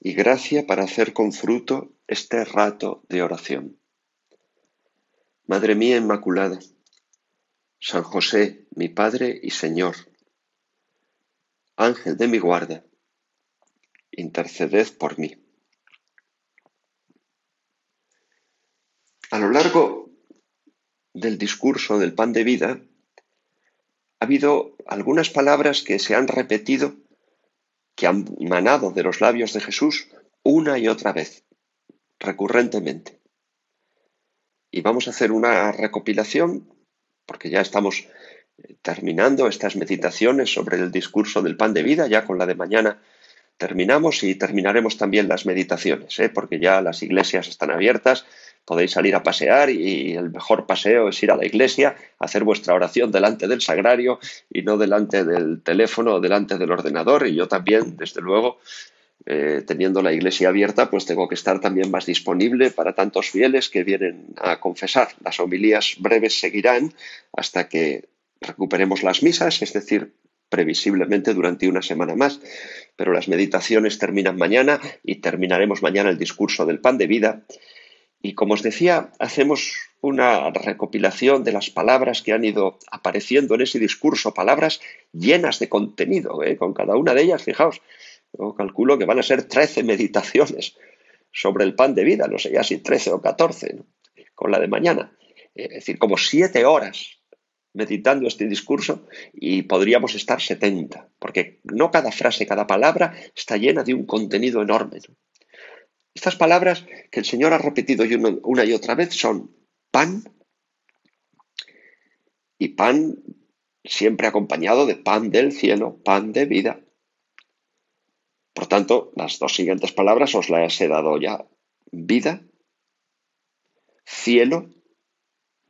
y gracia para hacer con fruto este rato de oración. Madre mía Inmaculada, San José, mi Padre y Señor, Ángel de mi guarda, interceded por mí. A lo largo del discurso del pan de vida, ha habido algunas palabras que se han repetido que han manado de los labios de Jesús una y otra vez, recurrentemente. Y vamos a hacer una recopilación, porque ya estamos eh, terminando estas meditaciones sobre el discurso del pan de vida, ya con la de mañana terminamos y terminaremos también las meditaciones, ¿eh? porque ya las iglesias están abiertas podéis salir a pasear y el mejor paseo es ir a la iglesia, hacer vuestra oración delante del sagrario y no delante del teléfono o delante del ordenador. Y yo también, desde luego, eh, teniendo la iglesia abierta, pues tengo que estar también más disponible para tantos fieles que vienen a confesar. Las homilías breves seguirán hasta que recuperemos las misas, es decir, previsiblemente durante una semana más, pero las meditaciones terminan mañana y terminaremos mañana el discurso del pan de vida y como os decía, hacemos una recopilación de las palabras que han ido apareciendo en ese discurso, palabras llenas de contenido, ¿eh? con cada una de ellas, fijaos, yo calculo que van a ser 13 meditaciones sobre el pan de vida, no sé ya si 13 o 14, con la de mañana. Es decir, como siete horas meditando este discurso y podríamos estar 70, porque no cada frase, cada palabra está llena de un contenido enorme. Estas palabras que el Señor ha repetido una y otra vez son pan y pan siempre acompañado de pan del cielo, pan de vida. Por tanto, las dos siguientes palabras os las he dado ya. Vida, cielo,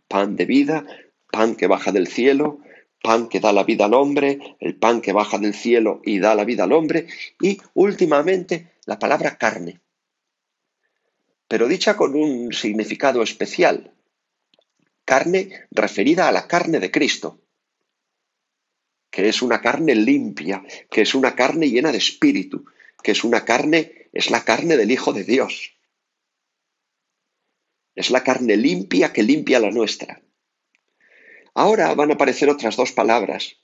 pan de vida, pan que baja del cielo, pan que da la vida al hombre, el pan que baja del cielo y da la vida al hombre, y últimamente la palabra carne pero dicha con un significado especial. Carne referida a la carne de Cristo, que es una carne limpia, que es una carne llena de espíritu, que es una carne, es la carne del Hijo de Dios. Es la carne limpia que limpia la nuestra. Ahora van a aparecer otras dos palabras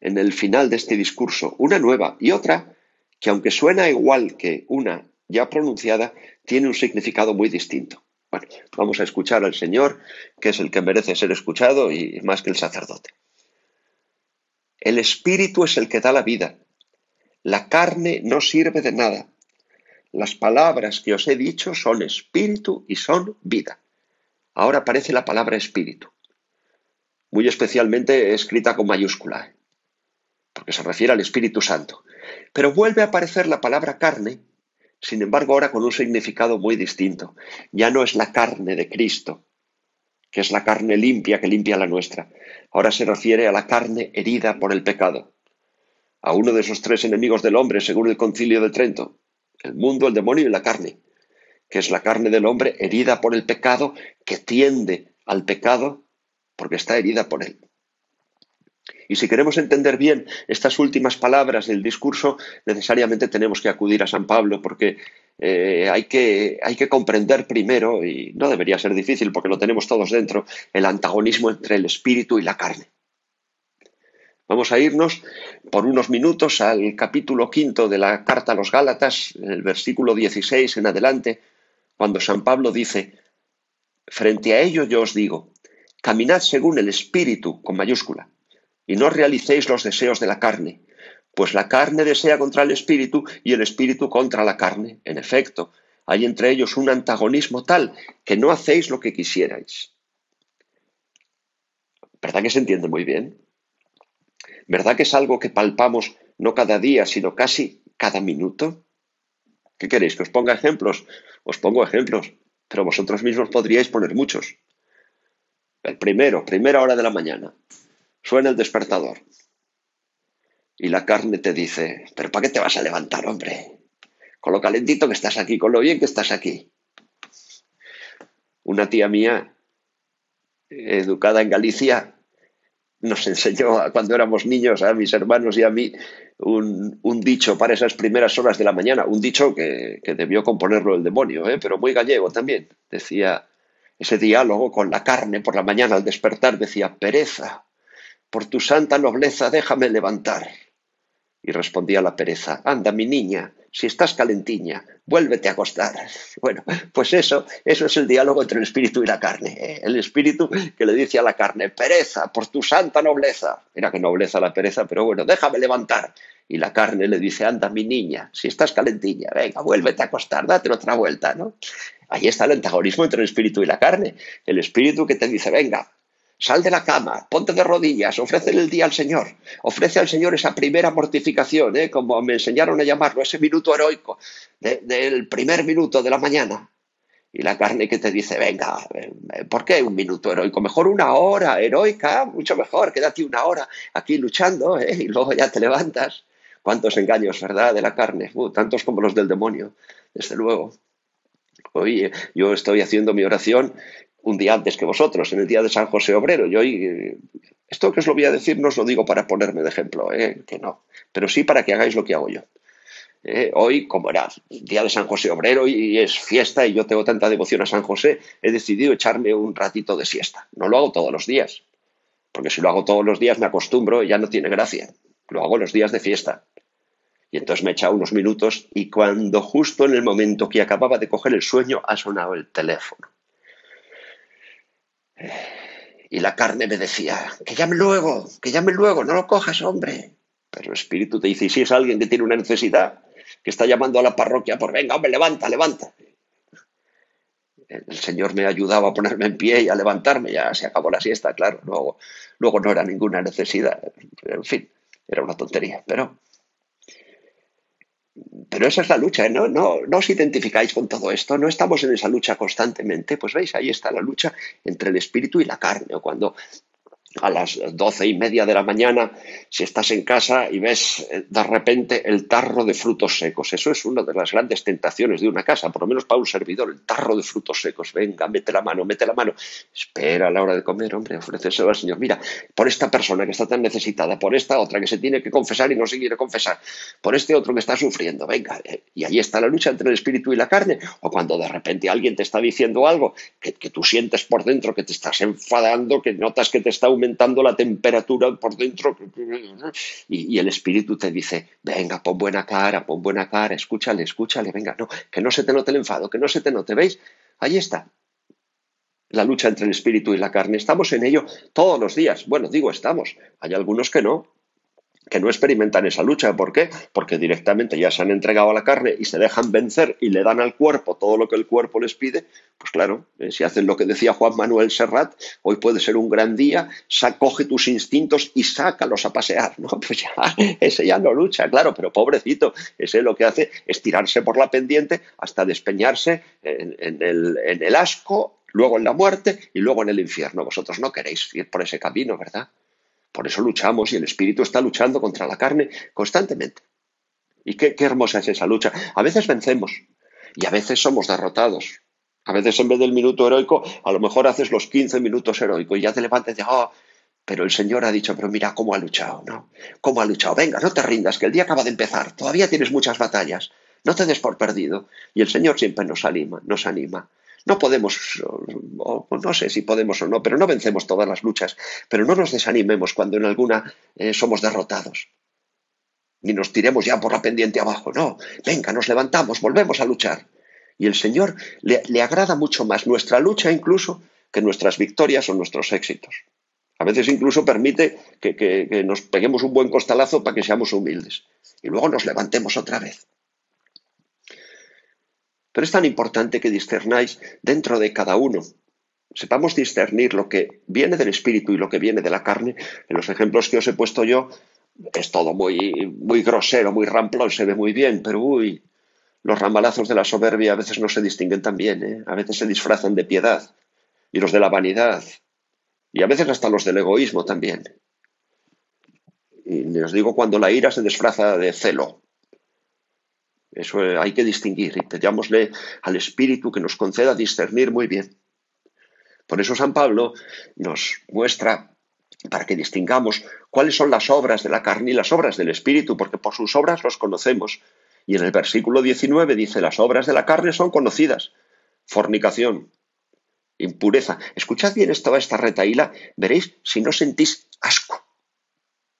en el final de este discurso, una nueva y otra que aunque suena igual que una ya pronunciada, tiene un significado muy distinto. Bueno, vamos a escuchar al Señor, que es el que merece ser escuchado y más que el sacerdote. El Espíritu es el que da la vida. La carne no sirve de nada. Las palabras que os he dicho son espíritu y son vida. Ahora aparece la palabra espíritu, muy especialmente escrita con mayúscula, porque se refiere al Espíritu Santo. Pero vuelve a aparecer la palabra carne sin embargo ahora con un significado muy distinto. Ya no es la carne de Cristo, que es la carne limpia que limpia la nuestra. Ahora se refiere a la carne herida por el pecado, a uno de esos tres enemigos del hombre, según el concilio de Trento, el mundo, el demonio y la carne, que es la carne del hombre herida por el pecado, que tiende al pecado porque está herida por él. Y si queremos entender bien estas últimas palabras del discurso, necesariamente tenemos que acudir a San Pablo, porque eh, hay, que, hay que comprender primero, y no debería ser difícil porque lo tenemos todos dentro, el antagonismo entre el espíritu y la carne. Vamos a irnos por unos minutos al capítulo quinto de la carta a los Gálatas, el versículo 16 en adelante, cuando San Pablo dice, frente a ello yo os digo, caminad según el espíritu con mayúscula y no realicéis los deseos de la carne, pues la carne desea contra el espíritu y el espíritu contra la carne. En efecto, hay entre ellos un antagonismo tal que no hacéis lo que quisierais. ¿Verdad que se entiende muy bien? ¿Verdad que es algo que palpamos no cada día, sino casi cada minuto? ¿Qué queréis? ¿Que os ponga ejemplos? Os pongo ejemplos, pero vosotros mismos podríais poner muchos. El primero, primera hora de la mañana, suena el despertador. Y la carne te dice, pero ¿para qué te vas a levantar, hombre? Con lo calentito que estás aquí, con lo bien que estás aquí. Una tía mía, educada en Galicia, nos enseñó cuando éramos niños, a mis hermanos y a mí, un, dicho para esas primeras horas de la mañana, un dicho que, debió componerlo el demonio, ¿eh? pero muy gallego también. Decía ese diálogo con la carne por la mañana al despertar, decía, pereza, por tu santa nobleza déjame levantar. Y respondía la pereza, anda mi niña, si estás calentiña, vuélvete a acostar. Bueno, pues eso, eso es el diálogo entre el espíritu y la carne. El espíritu que le dice a la carne, pereza, por tu santa nobleza. Mira qué nobleza la pereza, pero bueno, déjame levantar. Y la carne le dice, anda mi niña, si estás calentiña, venga, vuélvete a acostar, date otra vuelta, ¿no? Ahí está el antagonismo entre el espíritu y la carne. El espíritu que te dice, venga, Sal de la cama, ponte de rodillas, ofrece el día al Señor. Ofrece al Señor esa primera mortificación, ¿eh? como me enseñaron a llamarlo, ese minuto heroico del primer minuto de la mañana. Y la carne que te dice, venga, eh, ¿por qué un minuto heroico? Mejor una hora heroica, mucho mejor, quédate una hora aquí luchando ¿eh? y luego ya te levantas. Cuántos engaños, ¿verdad? De la carne, uh, tantos como los del demonio, desde luego. Hoy yo estoy haciendo mi oración un día antes que vosotros, en el día de San José Obrero. Yo hoy, esto que os lo voy a decir no os lo digo para ponerme de ejemplo, ¿eh? que no, pero sí para que hagáis lo que hago yo. ¿eh? hoy, como era el día de San José Obrero y es fiesta y yo tengo tanta devoción a San José, he decidido echarme un ratito de siesta. No lo hago todos los días, porque si lo hago todos los días me acostumbro y ya no tiene gracia. Lo hago los días de fiesta. Y entonces me he echado unos minutos y cuando justo en el momento que acababa de coger el sueño ha sonado el teléfono. Y la carne me decía, que llame luego, que llame luego, no lo cojas, hombre. Pero el espíritu te dice, si es alguien que tiene una necesidad, que está llamando a la parroquia por, venga, hombre, levanta, levanta. El Señor me ayudaba a ponerme en pie y a levantarme, ya se acabó la siesta, claro. Luego, luego no era ninguna necesidad. En fin, era una tontería, pero pero esa es la lucha, ¿eh? ¿no? No, no os identificáis con todo esto, no estamos en esa lucha constantemente, pues veis, ahí está la lucha entre el espíritu y la carne, o cuando a las doce y media de la mañana, si estás en casa y ves eh, de repente el tarro de frutos secos. Eso es una de las grandes tentaciones de una casa, por lo menos para un servidor, el tarro de frutos secos. Venga, mete la mano, mete la mano. Espera a la hora de comer, hombre, ofrecéselo al Señor. Mira, por esta persona que está tan necesitada, por esta otra que se tiene que confesar y no se quiere confesar, por este otro que está sufriendo. Venga, eh, y ahí está la lucha entre el espíritu y la carne. O cuando de repente alguien te está diciendo algo que, que tú sientes por dentro, que te estás enfadando, que notas que te está aumentando aumentando la temperatura por dentro y, el espíritu te dice, venga, pon buena cara, pon buena cara, escúchale, escúchale, venga, no, que no se te note el enfado, que no se te note, ¿veis? Ahí está. La lucha entre el espíritu y la carne. Estamos en ello todos los días. Bueno, digo estamos. Hay algunos que no, que no experimentan esa lucha. ¿Por qué? Porque directamente ya se han entregado a la carne y se dejan vencer y le dan al cuerpo todo lo que el cuerpo les pide. Pues claro, eh, si hacen lo que decía Juan Manuel Serrat, hoy puede ser un gran día, coge tus instintos y sácalos a pasear. ¿no? Pues ya, ese ya no lucha, claro, pero pobrecito, ese lo que hace es tirarse por la pendiente hasta despeñarse en, el, en el asco, luego en la muerte y luego en el infierno. Vosotros no queréis ir por ese camino, ¿verdad? Por eso luchamos y el espíritu está luchando contra la carne constantemente. Y qué, hermosa es esa lucha. A veces vencemos y a veces somos derrotados. A veces en vez del minuto heroico, a lo mejor haces los 15 minutos heroicos y ya te levantas y dices, oh, pero el Señor ha dicho, pero mira cómo ha luchado, ¿no? ¿Cómo ha luchado? Venga, no te rindas, que el día acaba de empezar, todavía tienes muchas batallas, no te des por perdido. Y el Señor siempre nos anima, nos anima. No podemos, no sé si podemos o no, pero no vencemos todas las luchas, pero no nos desanimemos cuando en alguna eh, somos derrotados. Ni nos tiremos ya por la pendiente abajo, no. Venga, nos levantamos, volvemos a luchar. Y el Señor le, agrada mucho más nuestra lucha incluso que nuestras victorias o nuestros éxitos. A veces incluso permite que nos peguemos un buen costalazo para que seamos humildes. Y luego nos levantemos otra vez. Pero es tan importante que discernáis dentro de cada uno. Sepamos discernir lo que viene del espíritu y lo que viene de la carne. En los ejemplos que os he puesto yo, es todo muy, muy grosero, muy ramplón, se ve muy bien, pero uy, los ramalazos de la soberbia a veces no se distinguen tan bien, ¿eh? a veces se disfrazan de piedad, y los de la vanidad, y a veces hasta los del egoísmo también. Y os digo cuando la ira se disfraza de celo. Eso eh, hay que distinguir y pedámosle al Espíritu que nos conceda discernir muy bien. Por eso San Pablo nos muestra para que distingamos cuáles son las obras de la carne y las obras del Espíritu, porque por sus obras los conocemos. Y en el versículo 19 dice, las obras de la carne son conocidas. Fornicación, impureza. Escuchad bien esta retaíla, veréis si no sentís asco.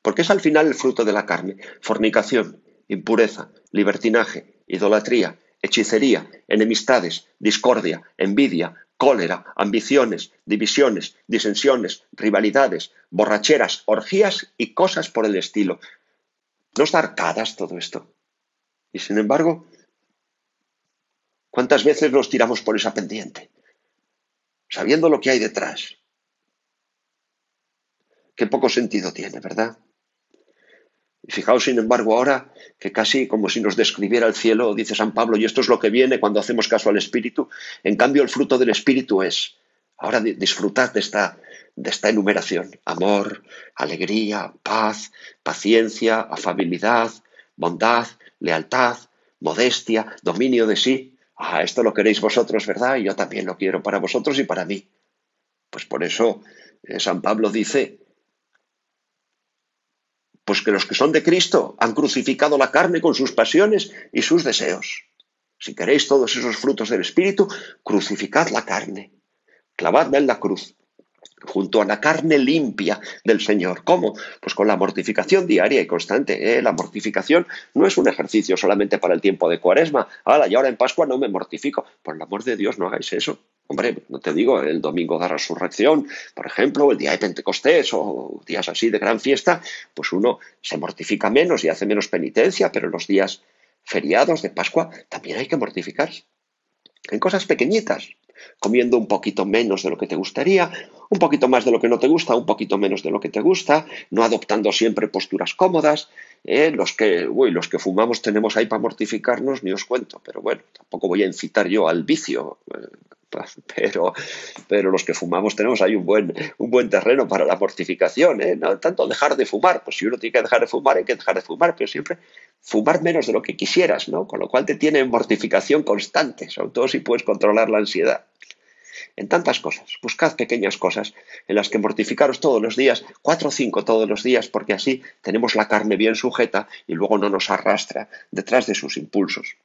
Porque es al final el fruto de la carne. Fornicación, impureza, libertinaje, idolatría, hechicería, enemistades, discordia, envidia, cólera, ambiciones, divisiones, disensiones, rivalidades, borracheras, orgías y cosas por el estilo. ¿No está arcadas todo esto? Y sin embargo, ¿cuántas veces nos tiramos por esa pendiente? Sabiendo lo que hay detrás. Qué poco sentido tiene, ¿verdad? Y fijaos, sin embargo, ahora que casi como si nos describiera el cielo, dice San Pablo, y esto es lo que viene cuando hacemos caso al Espíritu. En cambio, el fruto del Espíritu es, ahora disfrutad de esta, de esta enumeración, amor, alegría, paz, paciencia, afabilidad, bondad, lealtad, modestia, dominio de sí. Ah, esto lo queréis vosotros, ¿verdad? Y yo también lo quiero para vosotros y para mí. Pues por eso eh, San Pablo dice, pues que los que son de Cristo han crucificado la carne con sus pasiones y sus deseos. Si queréis todos esos frutos del Espíritu, crucificad la carne, clavadla en la cruz, junto a la carne limpia del Señor. ¿Cómo? Pues con la mortificación diaria y constante. ¿eh? La mortificación no es un ejercicio solamente para el tiempo de cuaresma. Ahora, y ahora en Pascua no me mortifico. Por el amor de Dios, no hagáis eso. Hombre, no te digo el domingo de resurrección, por ejemplo, el día de Pentecostés o días así de gran fiesta, pues uno se mortifica menos y hace menos penitencia, pero los días feriados de Pascua también hay que mortificarse. En cosas pequeñitas, comiendo un poquito menos de lo que te gustaría, un poquito más de lo que no te gusta, un poquito menos de lo que te gusta, no adoptando siempre posturas cómodas. ¿eh? Los, que, uy, los que fumamos tenemos ahí para mortificarnos, ni os cuento, pero bueno, tampoco voy a incitar yo al vicio. Eh, pero, pero los que fumamos tenemos ahí un buen, un buen terreno para la mortificación, ¿eh? no tanto dejar de fumar, pues si uno tiene que dejar de fumar, hay que dejar de fumar, pero siempre fumar menos de lo que quisieras, ¿no? Con lo cual te tiene mortificación constante, sobre todo si puedes controlar la ansiedad en tantas cosas. Buscad pequeñas cosas en las que mortificaros todos los días, cuatro o cinco todos los días, porque así tenemos la carne bien sujeta y luego no nos arrastra detrás de sus impulsos.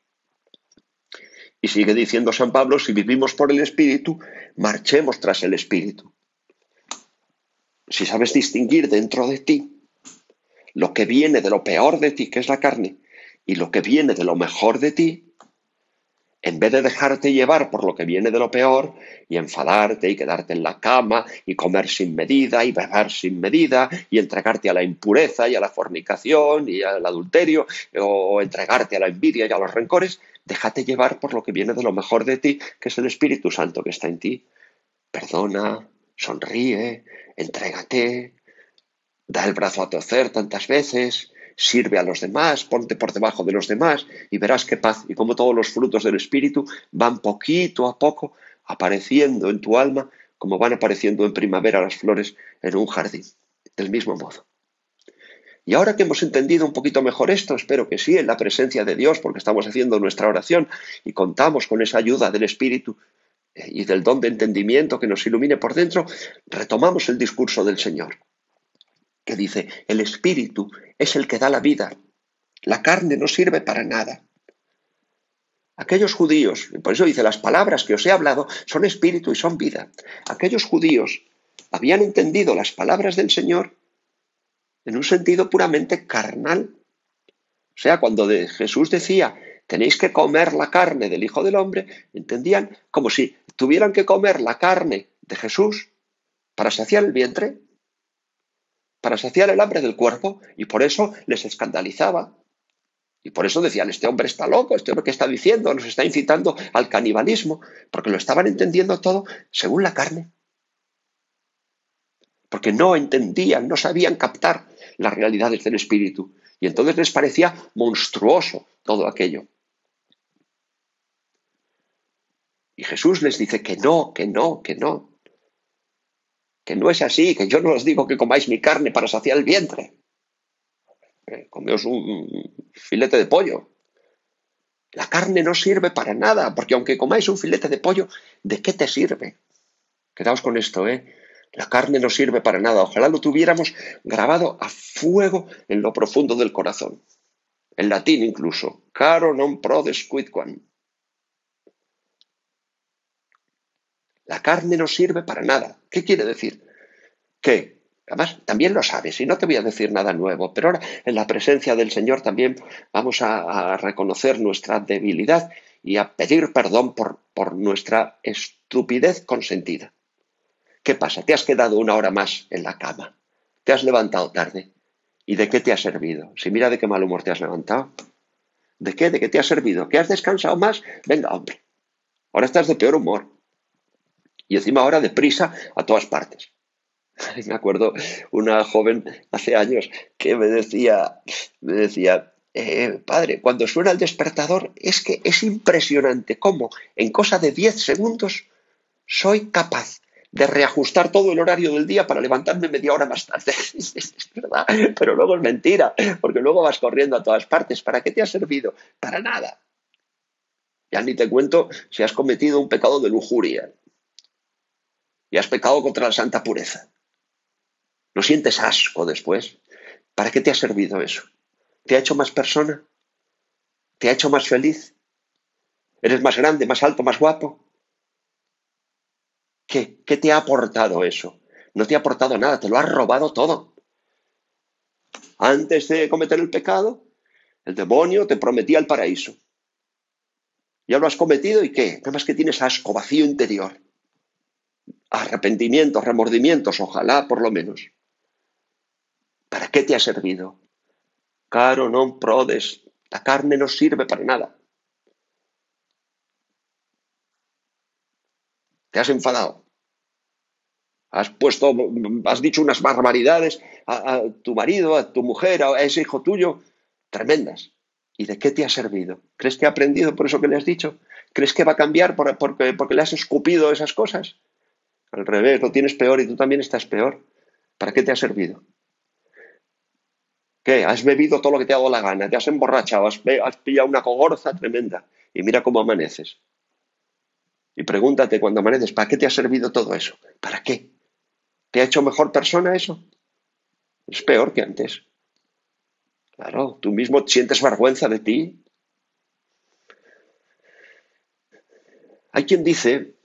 Y sigue diciendo San Pablo, si vivimos por el Espíritu, marchemos tras el Espíritu. Si sabes distinguir dentro de ti lo que viene de lo peor de ti, que es la carne, y lo que viene de lo mejor de ti, en vez de dejarte llevar por lo que viene de lo peor y enfadarte y quedarte en la cama y comer sin medida y beber sin medida y entregarte a la impureza y a la fornicación y al adulterio o entregarte a la envidia y a los rencores, déjate llevar por lo que viene de lo mejor de ti, que es el Espíritu Santo que está en ti. Perdona, sonríe, entrégate, da el brazo a torcer tantas veces, sirve a los demás, ponte por debajo de los demás y verás qué paz y como todos los frutos del Espíritu van poquito a poco apareciendo en tu alma como van apareciendo en primavera las flores en un jardín, del mismo modo. Y ahora que hemos entendido un poquito mejor esto, espero que sí, en la presencia de Dios, porque estamos haciendo nuestra oración y contamos con esa ayuda del Espíritu eh, y del don de entendimiento que nos ilumine por dentro, retomamos el discurso del Señor que dice, el espíritu es el que da la vida, la carne no sirve para nada. Aquellos judíos, por eso dice, las palabras que os he hablado son espíritu y son vida. Aquellos judíos habían entendido las palabras del Señor en un sentido puramente carnal. O sea, cuando de Jesús decía, tenéis que comer la carne del Hijo del Hombre, entendían como si tuvieran que comer la carne de Jesús para saciar el vientre para saciar el hambre del cuerpo y por eso les escandalizaba. Y por eso decían, este hombre está loco, este hombre que está diciendo, nos está incitando al canibalismo, porque lo estaban entendiendo todo según la carne. Porque no entendían, no sabían captar las realidades del espíritu. Y entonces les parecía monstruoso todo aquello. Y Jesús les dice que no, que no, que no. Que no es así, que yo no os digo que comáis mi carne para saciar el vientre. Eh, comeos un filete de pollo. La carne no sirve para nada, porque aunque comáis un filete de pollo, ¿de qué te sirve? Quedaos con esto, ¿eh? La carne no sirve para nada. Ojalá lo tuviéramos grabado a fuego en lo profundo del corazón. En latín incluso. Caro non prodes quidquam. La carne no sirve para nada. ¿Qué quiere decir? Que, además, también lo sabes, y no te voy a decir nada nuevo, pero ahora en la presencia del Señor también vamos a, a reconocer nuestra debilidad y a pedir perdón por, por nuestra estupidez consentida. ¿Qué pasa? Te has quedado una hora más en la cama. Te has levantado tarde. ¿Y de qué te ha servido? Si mira de qué mal humor te has levantado. ¿De qué? ¿De qué te ha servido? ¿Que has descansado más? Venga, hombre. Ahora estás de peor humor. Y encima ahora deprisa a todas partes. Me acuerdo una joven hace años que me decía, me decía, eh, padre, cuando suena el despertador es que es impresionante cómo en cosa de 10 segundos soy capaz de reajustar todo el horario del día para levantarme media hora más tarde. es verdad, pero luego es mentira, porque luego vas corriendo a todas partes. ¿Para qué te ha servido? Para nada. Ya ni te cuento si has cometido un pecado de lujuria y has pecado contra la santa pureza. ¿No sientes asco después? ¿Para qué te ha servido eso? ¿Te ha hecho más persona? ¿Te ha hecho más feliz? ¿Eres más grande, más alto, más guapo? ¿Qué, ¿Qué te ha aportado eso? No te ha aportado nada, te lo has robado todo. Antes de cometer el pecado, el demonio te prometía el paraíso. Ya lo has cometido y qué? Nada más que tienes asco, vacío interior. Arrepentimientos, remordimientos, ojalá por lo menos. ¿Para qué te ha servido? Caro non prodes. La carne no sirve para nada. Te has enfadado. Has puesto, has dicho unas barbaridades a, tu marido, a tu mujer, a ese hijo tuyo, tremendas. ¿Y de qué te ha servido? ¿Crees que ha aprendido por eso que le has dicho? ¿Crees que va a cambiar porque, porque le has escupido esas cosas? Al revés, lo tienes peor y tú también estás peor. ¿Para qué te ha servido? ¿Qué? Has bebido todo lo que te ha dado la gana, te has emborrachado, has, has pillado una cogorza tremenda y mira cómo amaneces. Y pregúntate cuando amaneces, ¿para qué te ha servido todo eso? ¿Para qué? ¿Te ha hecho mejor persona eso? Es peor que antes. Claro, tú mismo sientes vergüenza de ti. Hay quien dice,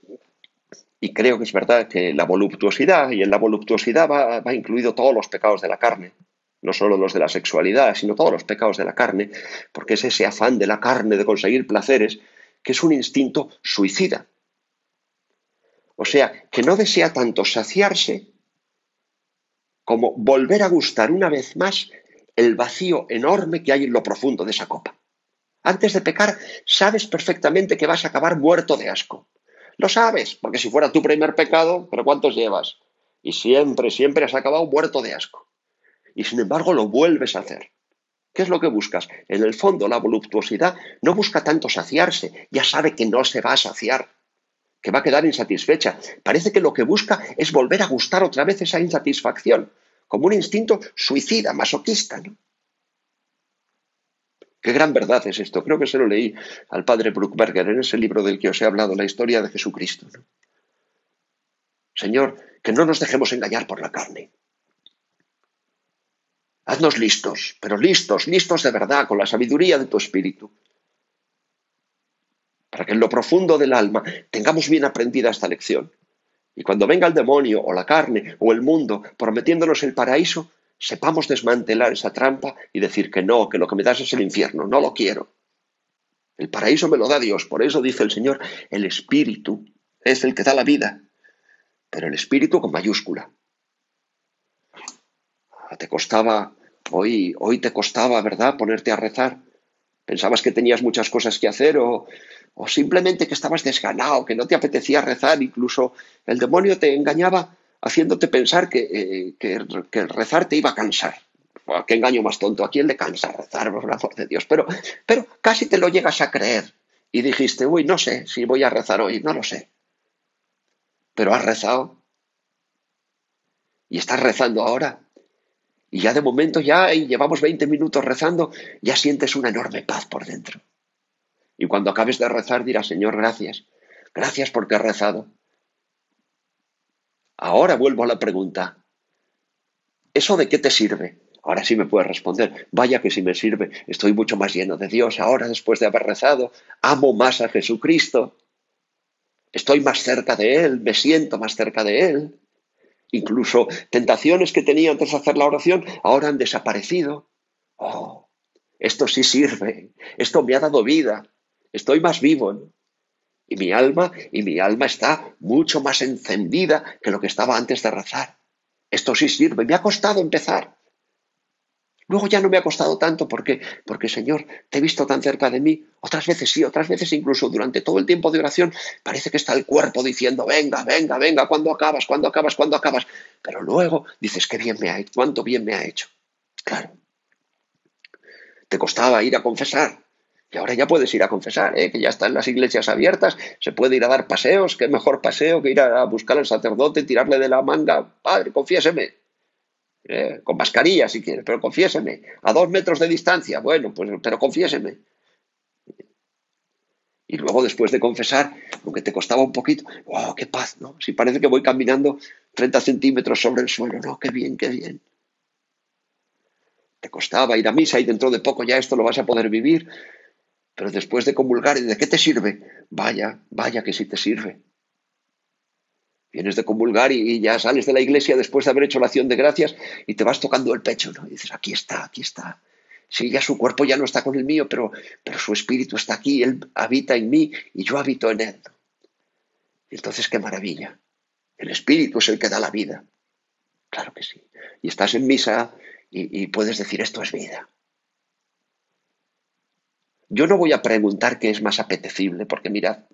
y creo que es verdad, que la voluptuosidad, y en la voluptuosidad va, va incluido todos los pecados de la carne, no solo los de la sexualidad, sino todos los pecados de la carne, porque es ese afán de la carne de conseguir placeres que es un instinto suicida. O sea, que no desea tanto saciarse como volver a gustar una vez más el vacío enorme que hay en lo profundo de esa copa. Antes de pecar, sabes perfectamente que vas a acabar muerto de asco. Lo sabes, porque si fuera tu primer pecado, pero ¿cuántos llevas? Y siempre, siempre has acabado muerto de asco. Y sin embargo lo vuelves a hacer. ¿Qué es lo que buscas? En el fondo, la voluptuosidad no busca tanto saciarse, ya sabe que no se va a saciar que va a quedar insatisfecha. Parece que lo que busca es volver a gustar otra vez esa insatisfacción, como un instinto suicida, masoquista. Qué gran verdad es esto. Creo que se lo leí al padre Bruckberger en ese libro del que os he hablado, la historia de Jesucristo. Señor, que no nos dejemos engañar por la carne. Haznos listos, pero listos, listos de verdad, con la sabiduría de tu espíritu, para que en lo profundo del alma tengamos bien aprendida esta lección. Y cuando venga el demonio o la carne o el mundo prometiéndonos el paraíso, sepamos desmantelar esa trampa y decir que no, que lo que me das es el infierno, no lo quiero. El paraíso me lo da Dios, por eso dice el Señor, el Espíritu es el que da la vida, pero el Espíritu con mayúscula. Te costaba, hoy, hoy te costaba, ¿verdad?, ponerte a rezar. Pensabas que tenías muchas cosas que hacer o, o simplemente que estabas desganado, que no te apetecía rezar, incluso el demonio te engañaba haciéndote pensar que, eh, que, rezar te iba a cansar. ¿Qué engaño más tonto? ¿A quién le cansa rezar, por el amor de Dios? Pero, pero casi te lo llegas a creer. y dijiste, uy, no sé si voy a rezar hoy, no lo sé. Pero has rezado. Y estás rezando ahora. Y ya de momento ya y llevamos 20 minutos rezando, ya sientes una enorme paz por dentro. Y cuando acabes de rezar dirás, Señor, gracias. Gracias porque has rezado. Ahora vuelvo a la pregunta. ¿Eso de qué te sirve? Ahora sí me puedes responder, vaya que sí me sirve, estoy mucho más lleno de Dios ahora después de haber rezado, amo más a Jesucristo, estoy más cerca de Él, me siento más cerca de Él. Incluso tentaciones que tenía antes de hacer la oración ahora han desaparecido. Oh, esto sí sirve, esto me ha dado vida, estoy más vivo. Y mi alma, y mi alma está mucho más encendida que lo que estaba antes de rezar. Esto sí sirve, me ha costado empezar. Luego ya no me ha costado tanto porque, porque Señor, te he visto tan cerca de mí. Otras veces sí, otras veces incluso durante todo el tiempo de oración parece que está el cuerpo diciendo, venga, venga, venga, ¿cuándo acabas? ¿Cuándo acabas? ¿Cuándo acabas? Pero luego dices, qué bien me ha hecho, cuánto bien me ha hecho. Claro. Te costaba ir a confesar. Y ahora ya puedes ir a confesar, ¿eh? que ya están las iglesias abiertas, se puede ir a dar paseos, qué mejor paseo que ir a buscar al sacerdote, tirarle de la manga, padre, confiéseme, eh, con mascarilla si quiere, pero confiéseme, a dos metros de distancia, bueno, pues, pero confiéseme. Y luego después de confesar, aunque te costaba un poquito, ¡oh, qué paz! ¿no? Si parece que voy caminando 30 centímetros sobre el suelo, no, qué bien, qué bien. Te costaba ir a misa y dentro de poco ya esto lo vas a poder vivir, pero después de comulgar, ¿de qué te sirve? Vaya, vaya que sí te sirve. Vienes de comulgar y, ya sales de la iglesia después de haber hecho la acción de gracias y te vas tocando el pecho, ¿no? Y dices, aquí está, aquí está. Sí, ya su cuerpo ya no está con el mío, pero, pero su espíritu está aquí, él habita en mí y yo habito en él. entonces, qué maravilla. El espíritu es el que da la vida. Claro que sí. Y estás en misa y, y puedes decir, esto es vida. Yo no voy a preguntar qué es más apetecible, porque mirad,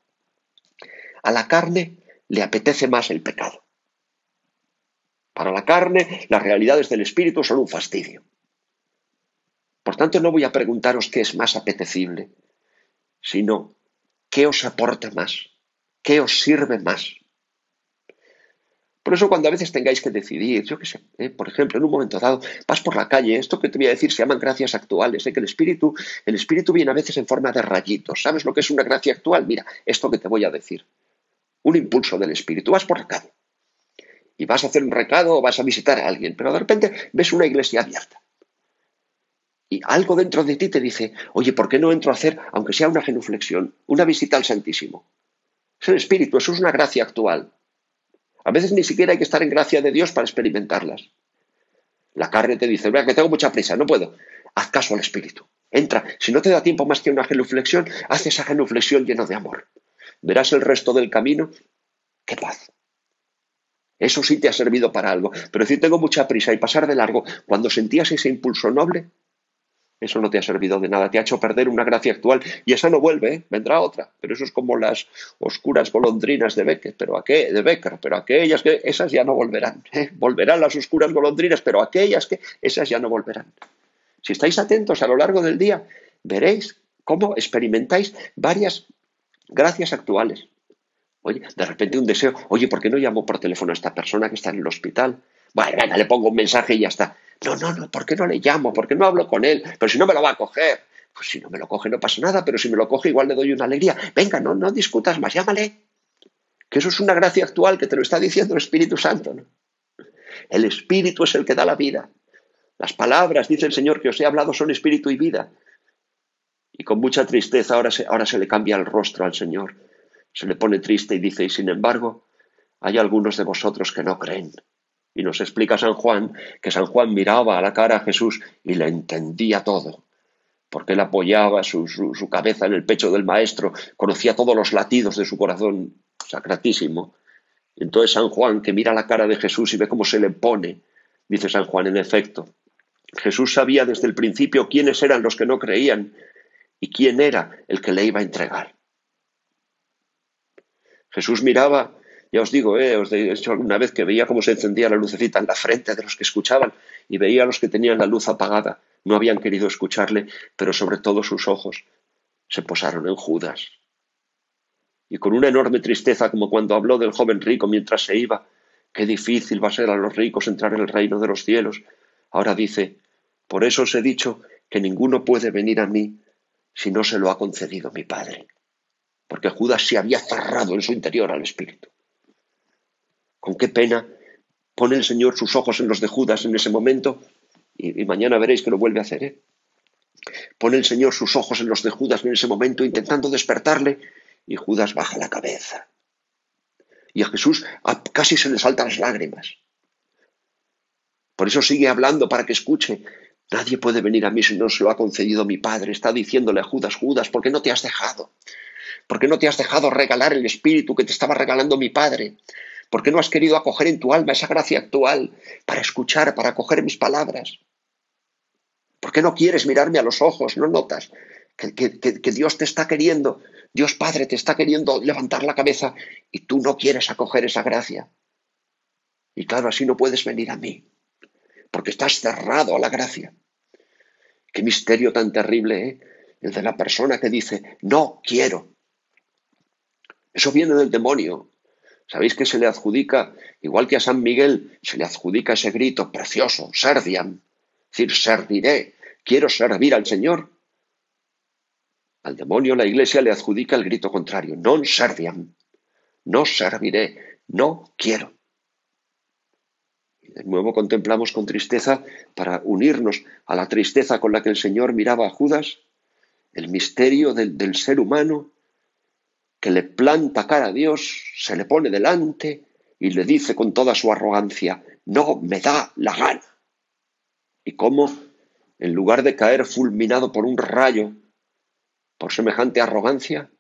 a la carne le apetece más el pecado. Para la carne, las realidades del espíritu son un fastidio. Por tanto, no voy a preguntaros qué es más apetecible, sino qué os aporta más, qué os sirve más. Por eso cuando a veces tengáis que decidir, yo qué sé, ¿eh? por ejemplo, en un momento dado, vas por la calle, esto que te voy a decir se llaman gracias actuales, ¿eh? que el espíritu, el espíritu viene a veces en forma de rayitos. ¿Sabes lo que es una gracia actual? Mira, esto que te voy a decir un impulso del espíritu. Vas por calle y vas a hacer un recado o vas a visitar a alguien, pero de repente ves una iglesia abierta. Y algo dentro de ti te dice, oye, ¿por qué no entro a hacer, aunque sea una genuflexión, una visita al Santísimo? Es el espíritu, eso es una gracia actual. A veces ni siquiera hay que estar en gracia de Dios para experimentarlas. La carne te dice, vea que tengo mucha prisa, no puedo. Haz caso al espíritu. Entra. Si no te da tiempo más que una genuflexión, haz esa genuflexión lleno de amor verás el resto del camino, qué paz. Eso sí te ha servido para algo. Pero si tengo mucha prisa y pasar de largo, cuando sentías ese impulso noble, eso no te ha servido de nada, te ha hecho perder una gracia actual y esa no vuelve, ¿eh? vendrá otra. Pero eso es como las oscuras golondrinas de Becker, pero de Becker, pero aquellas que esas ya no volverán. ¿eh? Volverán las oscuras golondrinas, pero aquellas que esas ya no volverán. Si estáis atentos a lo largo del día, veréis cómo experimentáis varias gracias actuales. Oye, de repente un deseo, oye, ¿por qué no llamo por teléfono a esta persona que está en el hospital? Bueno, venga, le pongo un mensaje y ya está. No, no, no, ¿por qué no le llamo? ¿Por qué no hablo con él? Pero si no me lo va a coger. Pues si no me lo coge no pasa nada, pero si me lo coge igual le doy una alegría. Venga, no, no discutas más, llámale. Que eso es una gracia actual que te lo está diciendo el Espíritu Santo. ¿no? El Espíritu es el que da la vida. Las palabras, dice el Señor, que os he hablado son espíritu y vida. Y con mucha tristeza ahora se, ahora se le cambia el rostro al Señor. Se le pone triste y dice, y sin embargo, hay algunos de vosotros que no creen. Y nos explica San Juan que San Juan miraba a la cara a Jesús y le entendía todo, porque él apoyaba su, su, cabeza en el pecho del Maestro, conocía todos los latidos de su corazón sacratísimo. entonces San Juan, que mira la cara de Jesús y ve cómo se le pone, dice San Juan, en efecto, Jesús sabía desde el principio quiénes eran los que no creían y quién era el que le iba a entregar. Jesús miraba, ya os digo, eh, os he dicho alguna vez que veía cómo se encendía la lucecita en la frente de los que escuchaban y veía a los que tenían la luz apagada. No habían querido escucharle, pero sobre todo sus ojos se posaron en Judas. y con una enorme tristeza como cuando habló del joven rico mientras se iba, qué difícil va a ser a los ricos entrar en el reino de los cielos. Ahora dice, por eso os he dicho que ninguno puede venir a mí si no se lo ha concedido mi Padre. Porque Judas se había cerrado en su interior al Espíritu. Con qué pena pone el Señor sus ojos en los de Judas en ese momento y, mañana veréis que lo vuelve a hacer. ¿eh? Pone el Señor sus ojos en los de Judas en ese momento intentando despertarle y Judas baja la cabeza. Y a Jesús casi se le saltan las lágrimas. Por eso sigue hablando para que escuche. Nadie puede venir a mí si no se lo ha concedido mi Padre. Está diciéndole a Judas, Judas, ¿por qué no te has dejado? ¿Por qué no te has dejado regalar el Espíritu que te estaba regalando mi Padre? ¿Por qué no has querido acoger en tu alma esa gracia actual para escuchar, para acoger mis palabras? ¿Por qué no quieres mirarme a los ojos? ¿No notas que, que, Dios te está queriendo? Dios Padre te está queriendo levantar la cabeza y tú no quieres acoger esa gracia. Y claro, así no puedes venir a mí, porque estás cerrado a la gracia. Qué misterio tan terrible, ¿eh? El de la persona que dice, no quiero. Eso viene del demonio. ¿Sabéis que se le adjudica, igual que a San Miguel, se le adjudica ese grito precioso, serviam, es decir, serviré, quiero servir al Señor? Al demonio la iglesia le adjudica el grito contrario, non serviam, no serviré, no quiero. De nuevo contemplamos con tristeza, para unirnos a la tristeza con la que el Señor miraba a Judas, el misterio del, del ser humano que le planta cara a Dios, se le pone delante y le dice con toda su arrogancia, no me da la gana. Y cómo, en lugar de caer fulminado por un rayo, por semejante arrogancia?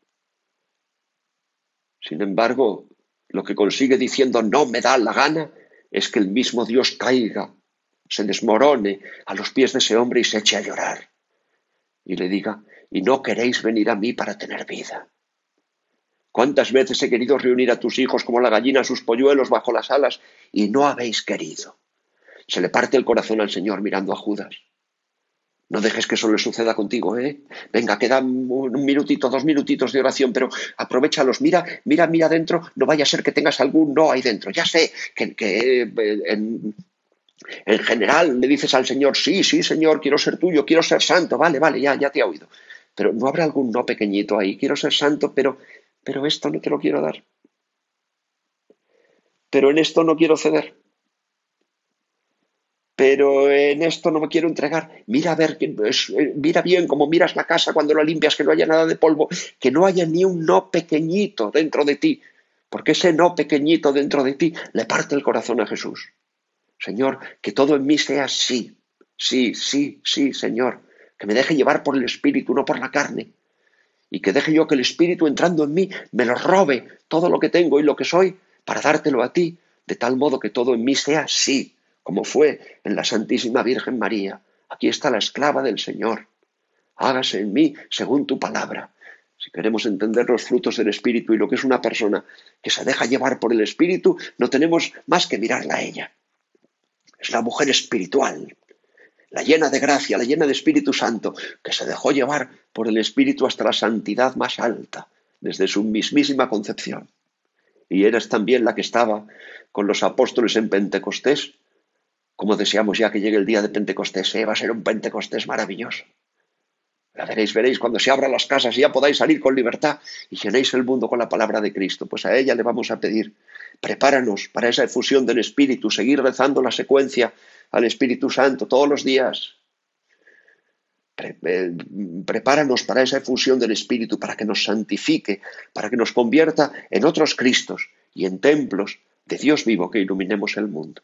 Sin embargo, lo que consigue diciendo no me da la gana es que el mismo Dios caiga, se desmorone a los pies de ese hombre y se eche a llorar. Y le diga, y no queréis venir a mí para tener vida. ¿Cuántas veces he querido reunir a tus hijos como la gallina a sus polluelos bajo las alas y no habéis querido? Se le parte el corazón al Señor mirando a Judas. No dejes que eso le suceda contigo, ¿eh? Venga, quedan un minutito, dos minutitos de oración, pero aprovechalos. Mira, mira, mira dentro. No vaya a ser que tengas algún no ahí dentro. Ya sé que, eh, en, en, general le dices al Señor, sí, sí, Señor, quiero ser tuyo, quiero ser santo. Vale, vale, ya, ya te he oído. Pero no habrá algún no pequeñito ahí. Quiero ser santo, pero, pero esto no te lo quiero dar. Pero en esto no quiero ceder pero en esto no me quiero entregar. Mira a ver, eh, mira bien como miras la casa cuando la limpias, que no haya nada de polvo, que no haya ni un no pequeñito dentro de ti, porque ese no pequeñito dentro de ti le parte el corazón a Jesús. Señor, que todo en mí sea sí, sí, sí, sí, Señor, que me deje llevar por el Espíritu, no por la carne, y que deje yo que el Espíritu entrando en mí me lo robe todo lo que tengo y lo que soy para dártelo a ti, de tal modo que todo en mí sea sí como fue en la Santísima Virgen María. Aquí está la esclava del Señor. Hágase en mí según tu palabra. Si queremos entender los frutos del Espíritu y lo que es una persona que se deja llevar por el Espíritu, no tenemos más que mirarla a ella. Es la mujer espiritual, la llena de gracia, la llena de Espíritu Santo, que se dejó llevar por el Espíritu hasta la santidad más alta, desde su mismísima concepción. Y eres también la que estaba con los apóstoles en Pentecostés, como deseamos ya que llegue el día de Pentecostés. ¿eh? Va a ser un Pentecostés maravilloso. La veréis, veréis, cuando se abran las casas y ya podáis salir con libertad y llenéis el mundo con la palabra de Cristo. Pues a ella le vamos a pedir, prepáranos para esa efusión del Espíritu, seguir rezando la secuencia al Espíritu Santo todos los días. Eh, prepáranos para esa efusión del Espíritu, para que nos santifique, para que nos convierta en otros Cristos y en templos de Dios vivo que iluminemos el mundo.